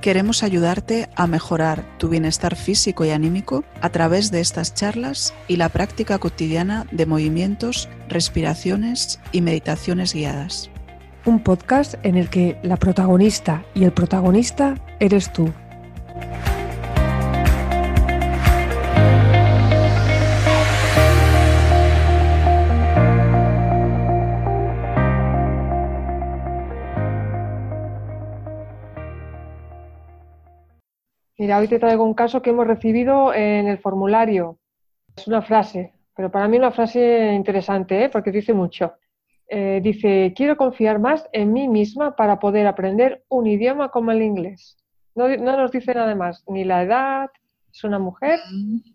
Queremos ayudarte a mejorar tu bienestar físico y anímico a través de estas charlas y la práctica cotidiana de movimientos, respiraciones y meditaciones guiadas. Un podcast en el que la protagonista y el protagonista eres tú. Mira, hoy te traigo un caso que hemos recibido en el formulario. Es una frase, pero para mí una frase interesante, ¿eh? porque dice mucho. Eh, dice, quiero confiar más en mí misma para poder aprender un idioma como el inglés. No, no nos dice nada más, ni la edad, es una mujer,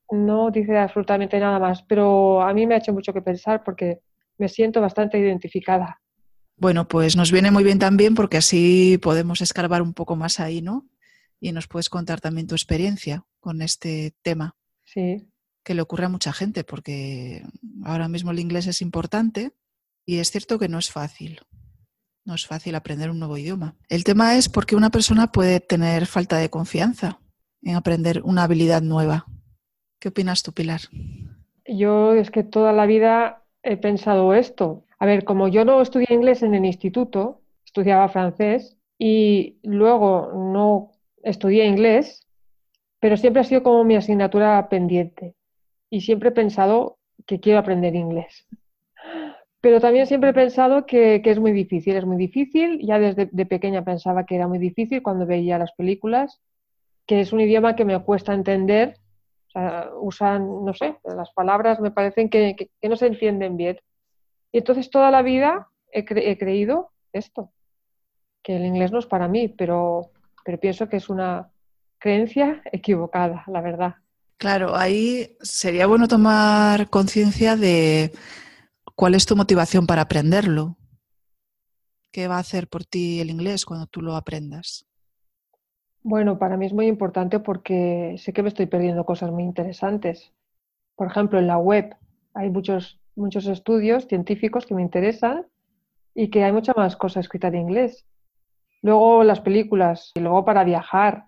no dice absolutamente nada más, pero a mí me ha hecho mucho que pensar porque me siento bastante identificada. Bueno, pues nos viene muy bien también porque así podemos escarbar un poco más ahí, ¿no? Y nos puedes contar también tu experiencia con este tema. Sí. Que le ocurre a mucha gente, porque ahora mismo el inglés es importante y es cierto que no es fácil. No es fácil aprender un nuevo idioma. El tema es por qué una persona puede tener falta de confianza en aprender una habilidad nueva. ¿Qué opinas tú, Pilar? Yo es que toda la vida he pensado esto. A ver, como yo no estudié inglés en el instituto, estudiaba francés y luego no estudié inglés, pero siempre ha sido como mi asignatura pendiente y siempre he pensado que quiero aprender inglés. Pero también siempre he pensado que, es muy difícil, es muy difícil. Ya desde de pequeña pensaba que era muy difícil cuando veía las películas, que es un idioma que me cuesta entender. Usan, no sé, las palabras me parecen que, no se entienden bien. Y entonces toda la vida he creído esto, que el inglés no es para mí, pero pero pienso que es una creencia equivocada, la verdad. Claro, ahí sería bueno tomar conciencia de cuál es tu motivación para aprenderlo. ¿Qué va a hacer por ti el inglés cuando tú lo aprendas? Bueno, para mí es muy importante porque sé que me estoy perdiendo cosas muy interesantes. Por ejemplo, en la web hay muchos, muchos estudios científicos que me interesan y que hay mucha más cosas escritas en inglés. Luego las películas y luego para viajar.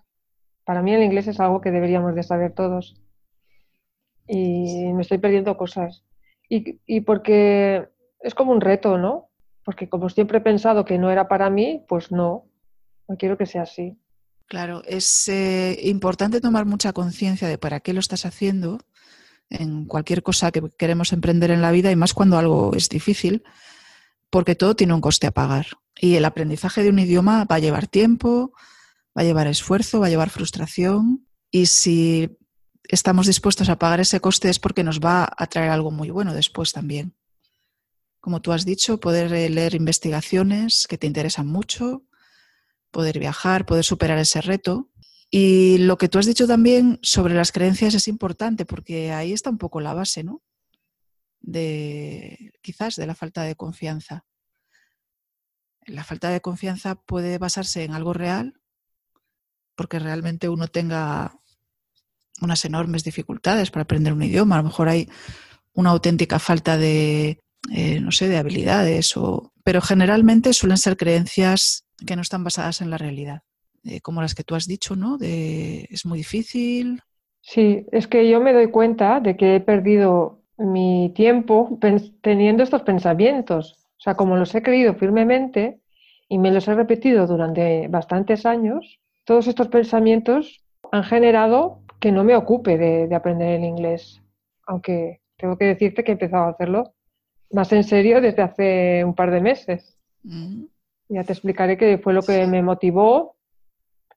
Para mí el inglés es algo que deberíamos de saber todos. Y me estoy perdiendo cosas. Y, porque es como un reto, ¿no? Porque como siempre he pensado que no era para mí, pues no. No quiero que sea así. Claro, es eh, importante tomar mucha conciencia de para qué lo estás haciendo en cualquier cosa que queremos emprender en la vida y más cuando algo es difícil, porque todo tiene un coste a pagar. Y el aprendizaje de un idioma va a llevar tiempo, va a llevar esfuerzo, va a llevar frustración. Y si estamos dispuestos a pagar ese coste es porque nos va a traer algo muy bueno después también. Como tú has dicho, poder leer investigaciones que te interesan mucho, poder viajar, poder superar ese reto. Y lo que tú has dicho también sobre las creencias es importante porque ahí está un poco la base, ¿no? De quizás de la falta de confianza la falta de confianza puede basarse en algo real, porque realmente uno tenga unas enormes dificultades para aprender un idioma. A lo mejor hay una auténtica falta de, eh, no sé, de habilidades, o... pero generalmente suelen ser creencias que no están basadas en la realidad, eh, como las que tú has dicho, ¿no? De es muy difícil. Sí, es que yo me doy cuenta de que he perdido mi tiempo teniendo estos pensamientos. O sea, como los he creído firmemente y me los he repetido durante bastantes años, todos estos pensamientos han generado que no me ocupe de, aprender el inglés. Aunque tengo que decirte que he empezado a hacerlo más en serio desde hace un par de meses. Mm. Ya te explicaré qué fue lo que me motivó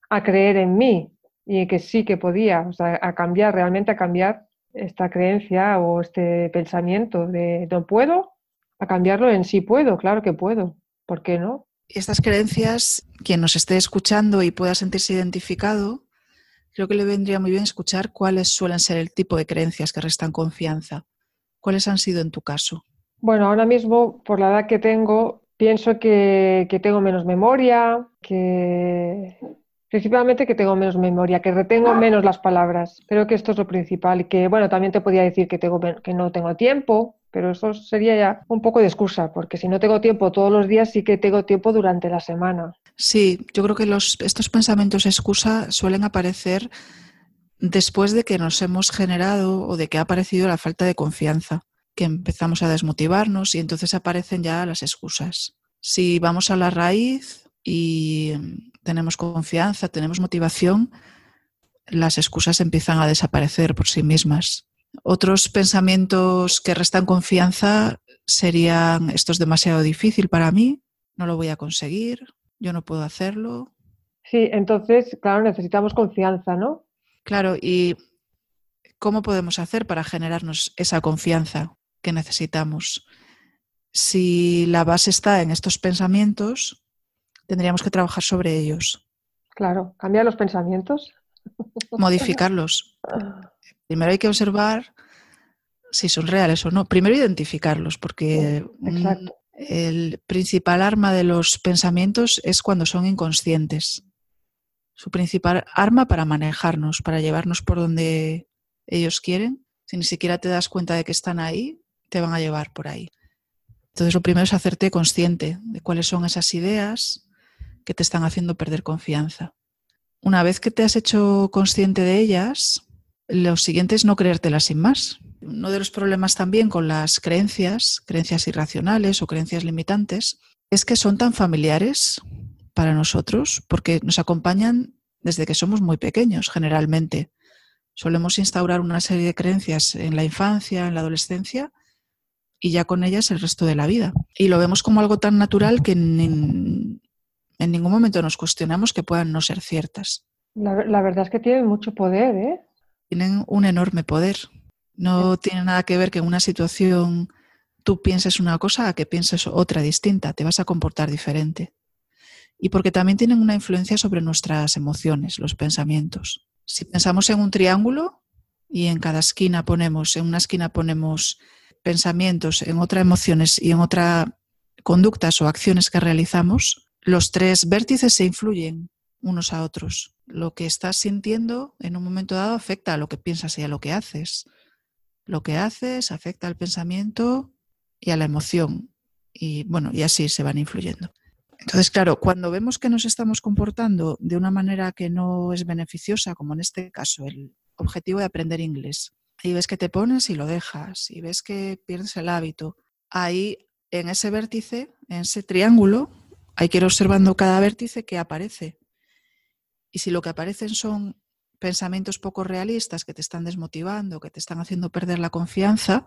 a creer en mí y que sí que podía, o sea, a cambiar, realmente a cambiar esta creencia o este pensamiento de no puedo a cambiarlo en sí puedo, claro que puedo. ¿Por qué no? Estas creencias, quien nos esté escuchando y pueda sentirse identificado, creo que le vendría muy bien escuchar cuáles suelen ser el tipo de creencias que restan confianza. ¿Cuáles han sido en tu caso? Bueno, ahora mismo, por la edad que tengo, pienso que, que tengo menos memoria, que principalmente que tengo menos memoria, que retengo menos las palabras. Creo que esto es lo principal y que, bueno, también te podría decir que, tengo, que no tengo tiempo, pero eso sería ya un poco de excusa, porque si no tengo tiempo todos los días, sí que tengo tiempo durante la semana. Sí, yo creo que los, estos pensamientos excusa suelen aparecer después de que nos hemos generado o de que ha aparecido la falta de confianza, que empezamos a desmotivarnos y entonces aparecen ya las excusas. Si vamos a la raíz y tenemos confianza, tenemos motivación, las excusas empiezan a desaparecer por sí mismas. Otros pensamientos que restan confianza serían esto es demasiado difícil para mí, no lo voy a conseguir, yo no puedo hacerlo. Sí, entonces, claro, necesitamos confianza, ¿no? Claro, y ¿cómo podemos hacer para generarnos esa confianza que necesitamos? Si la base está en estos pensamientos, tendríamos que trabajar sobre ellos. Claro, cambiar los pensamientos. Modificarlos. Primero hay que observar si son reales o no. Primero identificarlos, porque el principal arma de los pensamientos es cuando son inconscientes. Su principal arma para manejarnos, para llevarnos por donde ellos quieren. Si ni siquiera te das cuenta de que están ahí, te van a llevar por ahí. Entonces lo primero es hacerte consciente de cuáles son esas ideas que te están haciendo perder confianza. Una vez que te has hecho consciente de ellas, lo siguiente es no creértelas sin más. Uno de los problemas también con las creencias, creencias irracionales o creencias limitantes, es que son tan familiares para nosotros porque nos acompañan desde que somos muy pequeños generalmente. Solemos instaurar una serie de creencias en la infancia, en la adolescencia y ya con ellas el resto de la vida. Y lo vemos como algo tan natural que en, ningún momento nos cuestionamos que puedan no ser ciertas. La, la verdad es que tienen mucho poder, ¿eh? Tienen un enorme poder. No tiene nada que ver que en una situación tú pienses una cosa a que pienses otra distinta, te vas a comportar diferente. Y porque también tienen una influencia sobre nuestras emociones, los pensamientos. Si pensamos en un triángulo y en cada esquina ponemos, en una esquina ponemos pensamientos, en otra emociones y en otra conductas o acciones que realizamos, los tres vértices se influyen unos a otros. Lo que estás sintiendo en un momento dado afecta a lo que piensas y a lo que haces. Lo que haces afecta al pensamiento y a la emoción. Y bueno, y así se van influyendo. Entonces, claro, cuando vemos que nos estamos comportando de una manera que no es beneficiosa, como en este caso el objetivo de aprender inglés, y ves que te pones y lo dejas, y ves que pierdes el hábito, ahí en ese vértice, en ese triángulo, hay que ir observando cada vértice que aparece. Y si lo que aparecen son pensamientos poco realistas que te están desmotivando, que te están haciendo perder la confianza,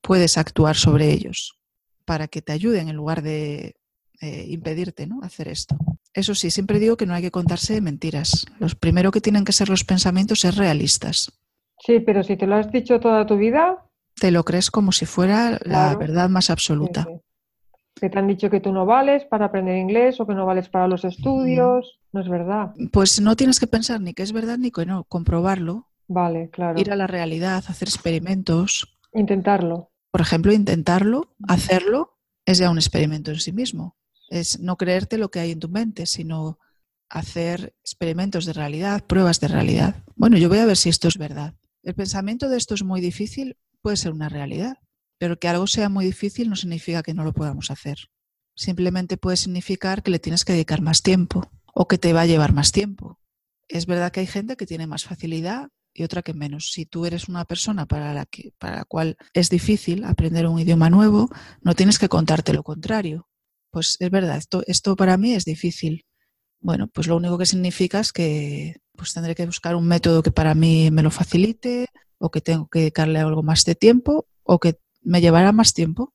puedes actuar sobre ellos para que te ayuden en lugar de eh, impedirte ¿no? hacer esto. Eso sí, siempre digo que no hay que contarse mentiras. Lo primero que tienen que ser los pensamientos es realistas. Sí, pero si te lo has dicho toda tu vida. Te lo crees como si fuera la verdad más absoluta que te han dicho que tú no vales para aprender inglés o que no vales para los estudios. No es verdad. Pues no tienes que pensar ni que es verdad ni que no, comprobarlo. Vale, claro. Ir a la realidad, hacer experimentos. Intentarlo. Por ejemplo, intentarlo, hacerlo, es ya un experimento en sí mismo. Es no creerte lo que hay en tu mente, sino hacer experimentos de realidad, pruebas de realidad. Bueno, yo voy a ver si esto es verdad. El pensamiento de esto es muy difícil, puede ser una realidad. Pero que algo sea muy difícil no significa que no lo podamos hacer. Simplemente puede significar que le tienes que dedicar más tiempo o que te va a llevar más tiempo. Es verdad que hay gente que tiene más facilidad y otra que menos. Si tú eres una persona para la, que, para la cual es difícil aprender un idioma nuevo, no tienes que contarte lo contrario. Pues es verdad, esto, esto para mí es difícil. Bueno, pues lo único que significa es que pues tendré que buscar un método que para mí me lo facilite o que tengo que dedicarle algo más de tiempo o que me llevará más tiempo.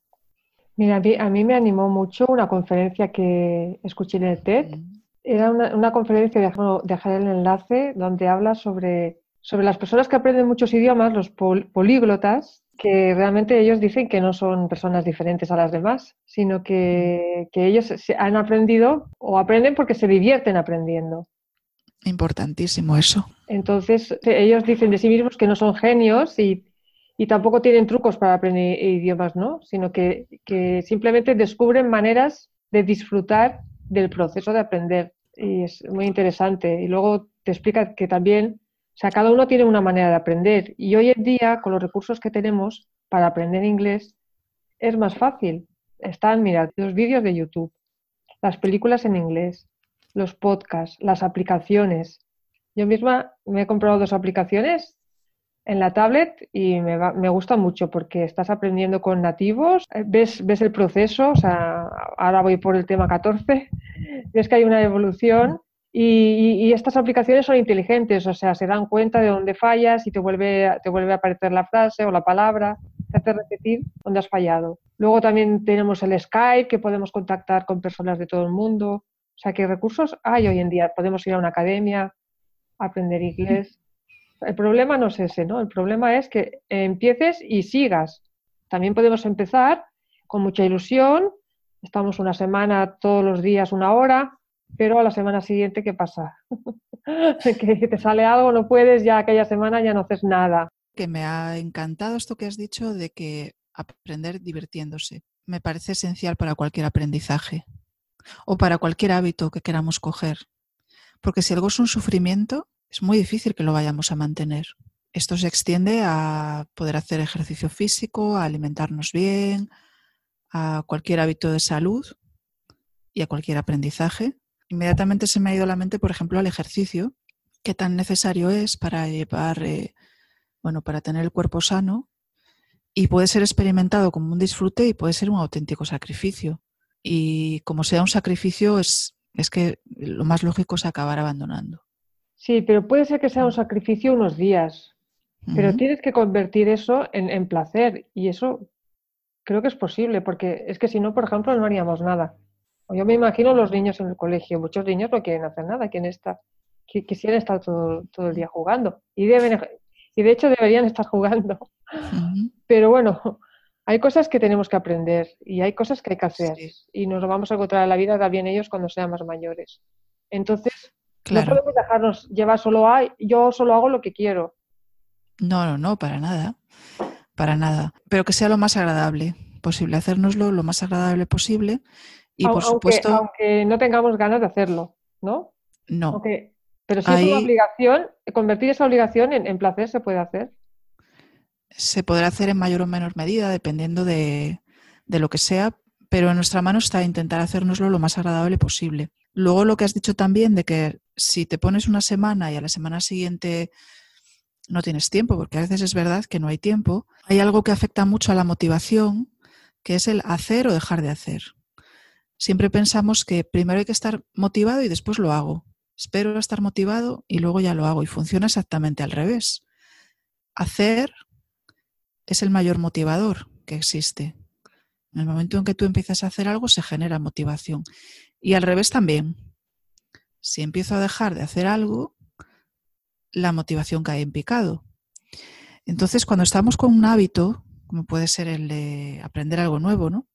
Mira, a mí, me animó mucho una conferencia que escuché en el TED. Era una, conferencia, dejar el enlace, donde habla sobre, sobre las personas que aprenden muchos idiomas, los políglotas, que realmente ellos dicen que no son personas diferentes a las demás, sino que, que ellos han aprendido o aprenden porque se divierten aprendiendo. Importantísimo eso. Entonces, ellos dicen de sí mismos que no son genios y, y tampoco tienen trucos para aprender idiomas, ¿no? Sino que, simplemente descubren maneras de disfrutar del proceso de aprender. Y es muy interesante. Y luego te explica que también, o sea, cada uno tiene una manera de aprender. Y hoy en día, con los recursos que tenemos para aprender inglés, es más fácil. Están, mira, los vídeos de YouTube, las películas en inglés, los podcasts, las aplicaciones. Yo misma me he comprado dos aplicaciones en la tablet y me, me gusta mucho porque estás aprendiendo con nativos, eh, ves, ves el proceso, o sea, ahora voy por el tema 14, ves que hay una evolución y, estas aplicaciones son inteligentes, o sea, se dan cuenta de dónde fallas y te vuelve, te vuelve a aparecer la frase o la palabra, te hace repetir dónde has fallado. Luego también tenemos el Skype, que podemos contactar con personas de todo el mundo. O sea, ¿qué recursos hay hoy en día? Podemos ir a una academia, aprender inglés. El problema no es ese, ¿no? El problema es que empieces y sigas. También podemos empezar con mucha ilusión, estamos una semana todos los días una hora, pero a la semana siguiente, ¿qué pasa? que te sale algo, no puedes, ya aquella semana ya no haces nada. Que me ha encantado esto que has dicho de que aprender divirtiéndose. Me parece esencial para cualquier aprendizaje o para cualquier hábito que queramos coger. Porque si algo es un sufrimiento, es muy difícil que lo vayamos a mantener. Esto se extiende a poder hacer ejercicio físico, a alimentarnos bien, a cualquier hábito de salud y a cualquier aprendizaje inmediatamente se me ha ido a la mente, por ejemplo, al ejercicio, qué tan necesario es para llevar, eh, bueno, para tener el cuerpo sano y puede ser experimentado como un disfrute y puede ser un auténtico sacrificio. Y como sea un sacrificio, es, es que lo más lógico es acabar abandonando. Sí, pero puede ser que sea un sacrificio unos días, pero tienes que convertir eso en, en placer y eso creo que es posible, porque es que si no, por ejemplo, no haríamos nada. Yo me imagino los niños en el colegio, muchos niños no quieren hacer nada, quieren estar, quisieran estar todo, todo el día jugando y deben y de hecho deberían estar jugando. Pero bueno, hay cosas que tenemos que aprender y hay cosas que hay que hacer y nos lo vamos a encontrar en la vida también ellos cuando sean más mayores. Entonces, no podemos dejarnos llevar solo a yo solo hago lo que quiero. No, no, no, para nada. Para nada. Pero que sea lo más agradable posible, hacérnoslo lo más agradable posible y por supuesto. Aunque no tengamos ganas de hacerlo, ¿no? No. pero si es una obligación, convertir esa obligación en, placer se puede hacer. Se podrá hacer en mayor o menor medida, dependiendo de, de lo que sea, pero en nuestra mano está intentar hacernoslo lo más agradable posible. Luego lo que has dicho también de que si te pones una semana y a la semana siguiente no tienes tiempo, porque a veces es verdad que no hay tiempo, hay algo que afecta mucho a la motivación, que es el hacer o dejar de hacer. Siempre pensamos que primero hay que estar motivado y después lo hago. Espero estar motivado y luego ya lo hago. Y funciona exactamente al revés. Hacer es el mayor motivador que existe. En el momento en que tú empiezas a hacer algo se genera motivación. Y al revés también. Si empiezo a dejar de hacer algo, la motivación cae en picado. Entonces, cuando estamos con un hábito, como puede ser el de aprender algo nuevo, ¿no?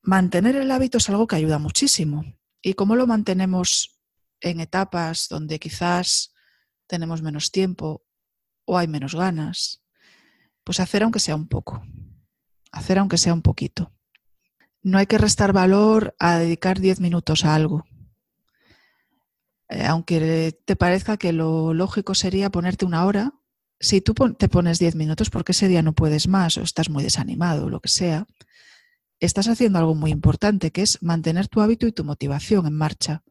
mantener el hábito es algo que ayuda muchísimo. ¿Y cómo lo mantenemos en etapas donde quizás tenemos menos tiempo o hay menos ganas? Pues hacer aunque sea un poco. Hacer aunque sea un poquito. No hay que restar valor a dedicar 10 minutos a algo. Eh, aunque te parezca que lo lógico sería ponerte una hora, si tú te pones 10 minutos porque ese día no puedes más o estás muy desanimado o lo que sea, estás haciendo algo muy importante, que es mantener tu hábito y tu motivación en marcha,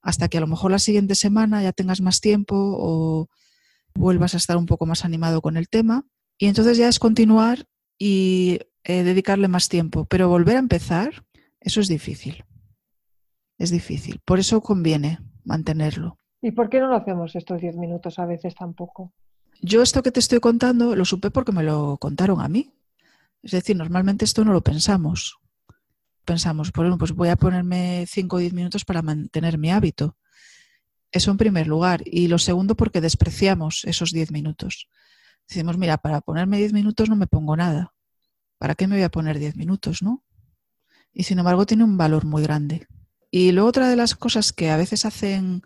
hasta que a lo mejor la siguiente semana ya tengas más tiempo o vuelvas a estar un poco más animado con el tema. Y entonces ya es continuar y eh, dedicarle más tiempo, pero volver a empezar, eso es difícil. Es difícil. Por eso conviene mantenerlo. ¿Y por qué no lo hacemos estos 10 minutos a veces tampoco? Yo esto que te estoy contando lo supe porque me lo contaron a mí. Es decir, normalmente esto no lo pensamos. Pensamos, bueno, pues voy a ponerme 5 o 10 minutos para mantener mi hábito. Eso en primer lugar. Y lo segundo, porque despreciamos esos 10 minutos. Decimos, mira, para ponerme 10 minutos no me pongo nada. ¿Para qué me voy a poner 10 minutos, no? Y sin embargo tiene un valor muy grande. Y luego otra de las cosas que a veces hacen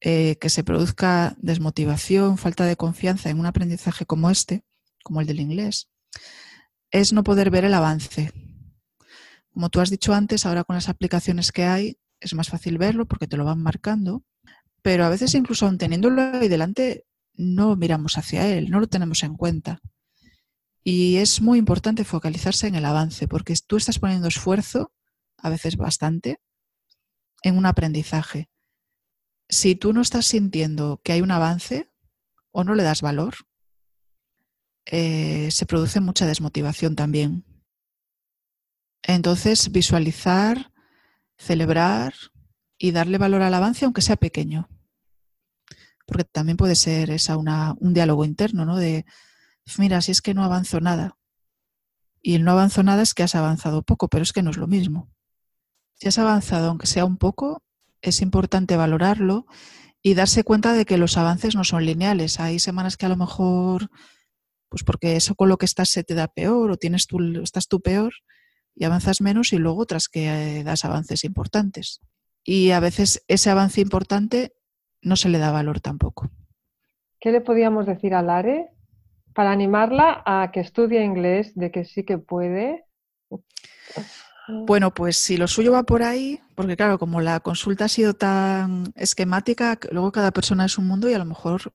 eh, que se produzca desmotivación, falta de confianza en un aprendizaje como este, como el del inglés, es no poder ver el avance. Como tú has dicho antes, ahora con las aplicaciones que hay es más fácil verlo porque te lo van marcando, pero a veces incluso aun teniéndolo ahí delante no miramos hacia él, no lo tenemos en cuenta. Y es muy importante focalizarse en el avance porque tú estás poniendo esfuerzo, a veces bastante, en un aprendizaje. Si tú no estás sintiendo que hay un avance o no le das valor, eh, se produce mucha desmotivación también. Entonces, visualizar, celebrar y darle valor al avance, aunque sea pequeño. Porque también puede ser esa una, un diálogo interno, ¿no? De, mira, si es que no avanzo nada. Y el no avanzo nada es que has avanzado poco, pero es que no es lo mismo. Si has avanzado, aunque sea un poco, es importante valorarlo y darse cuenta de que los avances no son lineales. Hay semanas que a lo mejor, pues porque eso con lo que estás se te da peor o tienes tú, estás tú peor y avanzas menos y luego otras que eh, das avances importantes. Y a veces ese avance importante no se le da valor tampoco. ¿Qué le podíamos decir a Lare para animarla a que estudie inglés, de que sí que puede? Bueno, pues si lo suyo va por ahí, porque claro, como la consulta ha sido tan esquemática, luego cada persona es un mundo y a lo mejor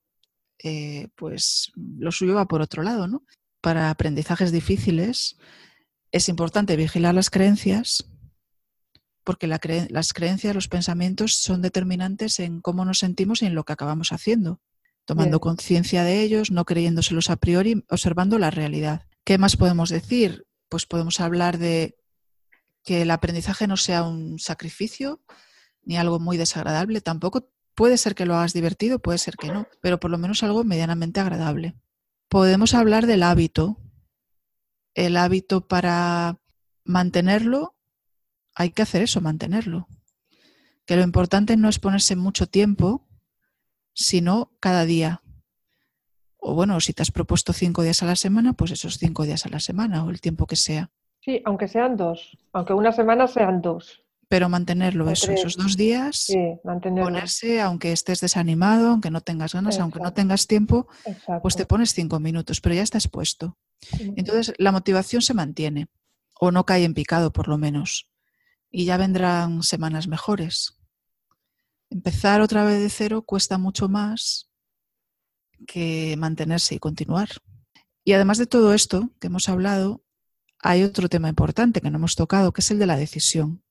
eh, pues lo suyo va por otro lado, ¿no? Para aprendizajes difíciles es importante vigilar las creencias, porque las creencias, los pensamientos son determinantes en cómo nos sentimos y en lo que acabamos haciendo, tomando conciencia de ellos, no creyéndoselos a priori, observando la realidad. ¿Qué más podemos decir? Pues podemos hablar de que el aprendizaje no sea un sacrificio ni algo muy desagradable, tampoco puede ser que lo hagas divertido, puede ser que no, pero por lo menos algo medianamente agradable. Podemos hablar del hábito. El hábito para mantenerlo, hay que hacer eso, mantenerlo. Que lo importante no es ponerse mucho tiempo, sino cada día. O bueno, si te has propuesto cinco días a la semana, pues esos cinco días a la semana o el tiempo que sea. Sí, aunque sean dos, aunque una semana sean dos. Pero mantenerlo, eso, esos dos días, sí, ponerse, aunque estés desanimado, aunque no tengas ganas, aunque no tengas tiempo, pues te pones cinco minutos, pero ya estás puesto. Entonces la motivación se mantiene, o no cae en picado por lo menos, y ya vendrán semanas mejores. Empezar otra vez de cero cuesta mucho más que mantenerse y continuar. Y además de todo esto que hemos hablado, hay otro tema importante que no hemos tocado, que es el de la decisión.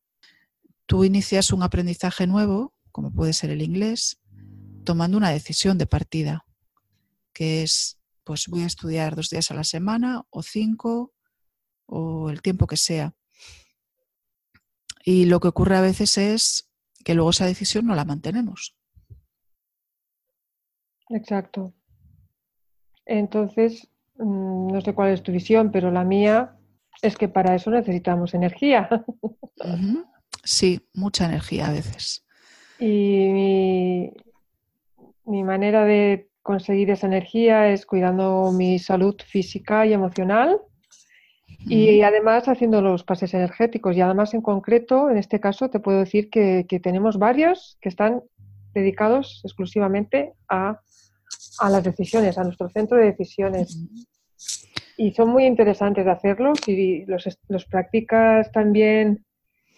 Tú inicias un aprendizaje nuevo, como puede ser el inglés, tomando una decisión de partida, que es, pues voy a estudiar dos días a la semana o cinco o el tiempo que sea. Y lo que ocurre a veces es que luego esa decisión no la mantenemos. Exacto. Entonces, mm, no sé cuál es tu visión, pero la mía es que para eso necesitamos energía. Sí, mucha energía a veces. Y mi, manera de conseguir esa energía es cuidando mi salud física y emocional y además haciendo los pases energéticos. Y además en concreto, en este caso, te puedo decir que, tenemos varios que están dedicados exclusivamente a, a, las decisiones, a nuestro centro de decisiones y son muy interesantes de hacerlos y los, los practicas también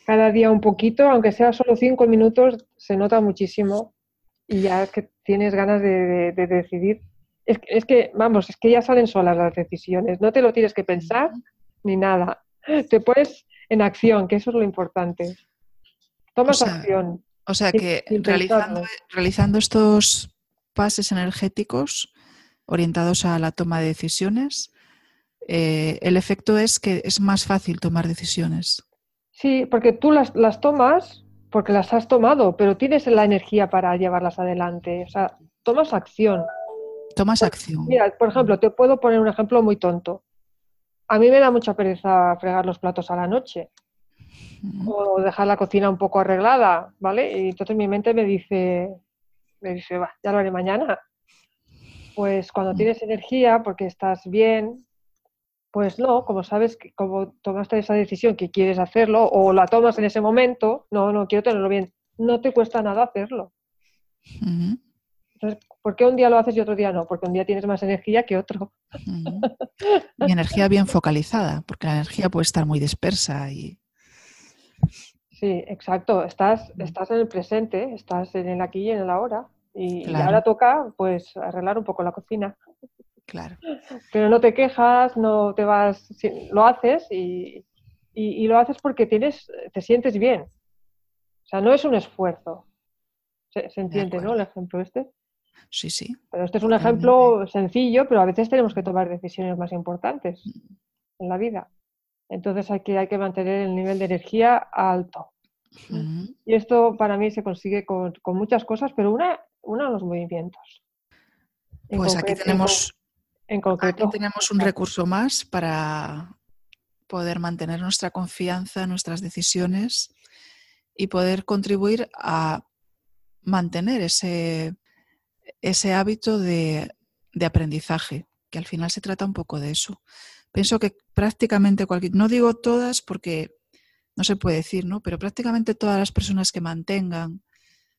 cada día un poquito, aunque sea solo cinco minutos, se nota muchísimo y ya que tienes ganas de, decidir. Es, es, que, vamos, es que ya salen solas las decisiones, no te lo tienes que pensar ni nada. Te pones en acción, que eso es lo importante. Tomas acción. O sea que realizando, realizando estos pases energéticos orientados a la toma de decisiones, eh, el efecto es que es más fácil tomar decisiones. Sí, porque tú las, tomas porque las has tomado, pero tienes la energía para llevarlas adelante. O sea, tomas acción. Tomas acción. Mira, por ejemplo, te puedo poner un ejemplo muy tonto. A mí me da mucha pereza fregar los platos a la noche o dejar la cocina un poco arreglada, ¿vale? Y entonces mi mente me dice, me dice, va, ya lo haré mañana. Pues cuando tienes energía, porque estás bien, pues no, como sabes, que como tomaste esa decisión que quieres hacerlo o la tomas en ese momento, no, no quiero tenerlo bien, no te cuesta nada hacerlo. Entonces, ¿por qué un día lo haces y otro día no? Porque un día tienes más energía que otro. Y energía bien focalizada, porque la energía puede estar muy dispersa y Sí, exacto. Estás, estás en el presente, estás en el aquí y en el ahora. Y, y ahora toca, pues, arreglar un poco la cocina. Claro. Pero no te quejas, no te vas, lo haces y, y- y lo haces porque tienes, te sientes bien. O sea, no es un esfuerzo. Se, se entiende, ¿no? El ejemplo este. Sí, sí. Pero este es un Totalmente. ejemplo sencillo, pero a veces tenemos que tomar decisiones más importantes en la vida. Entonces hay que, hay que mantener el nivel de energía alto. Y esto para mí se consigue con, con muchas cosas, pero una, una los movimientos. En Pues aquí concreto- tenemos, en aquí tenemos un recurso más para poder mantener nuestra confianza nuestras decisiones y poder contribuir a mantener ese, ese hábito de, de aprendizaje, que al final se trata un poco de eso. Pienso que prácticamente cualquier, no digo todas porque no se puede decir, ¿no? Pero prácticamente todas las personas que mantengan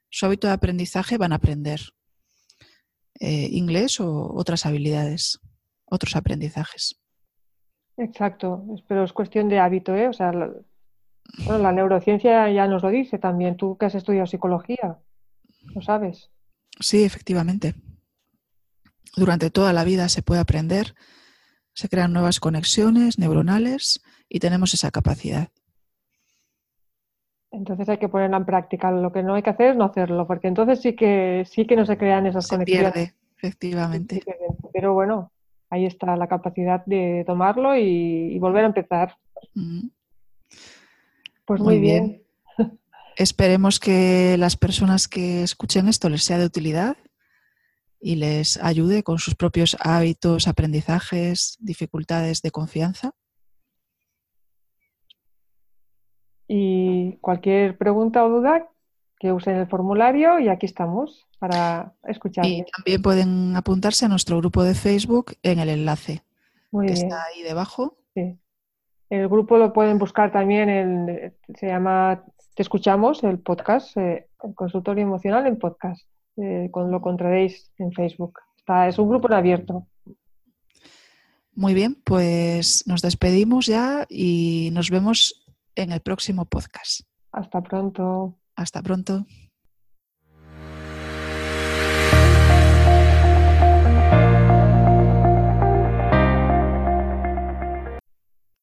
su hábito de aprendizaje van a aprender eh, inglés o otras habilidades, otros aprendizajes. Exacto, pero es cuestión de hábito, ¿eh? O sea, la, bueno, la neurociencia ya nos lo dice también. Tú que has estudiado psicología, lo sabes. Sí, efectivamente. Durante toda la vida se puede aprender, se crean nuevas conexiones neuronales y tenemos esa capacidad. Entonces hay que ponerla en práctica. Lo que no hay que hacer es no hacerlo, porque entonces sí que sí que no se crean esas Se conexiones. pierde, efectivamente. Pero bueno, ahí está la capacidad de tomarlo y, y volver a empezar. Mm. Pues Muy muy bien. Esperemos que las personas que escuchen esto les sea de utilidad y les ayude con sus propios hábitos, aprendizajes, dificultades de confianza. Y cualquier pregunta o duda, que usen el formulario y aquí estamos para Y escucharles. también pueden apuntarse a nuestro grupo de Facebook en el enlace Muy que bien. está ahí debajo. Sí. El grupo lo pueden buscar también, en, se llama Te Escuchamos, el podcast, eh, el consultorio emocional en podcast. Eh, con, lo encontraréis en Facebook. Está, es un grupo en abierto. Muy bien, pues nos despedimos ya y nos vemos en el próximo podcast. Hasta pronto. Hasta pronto.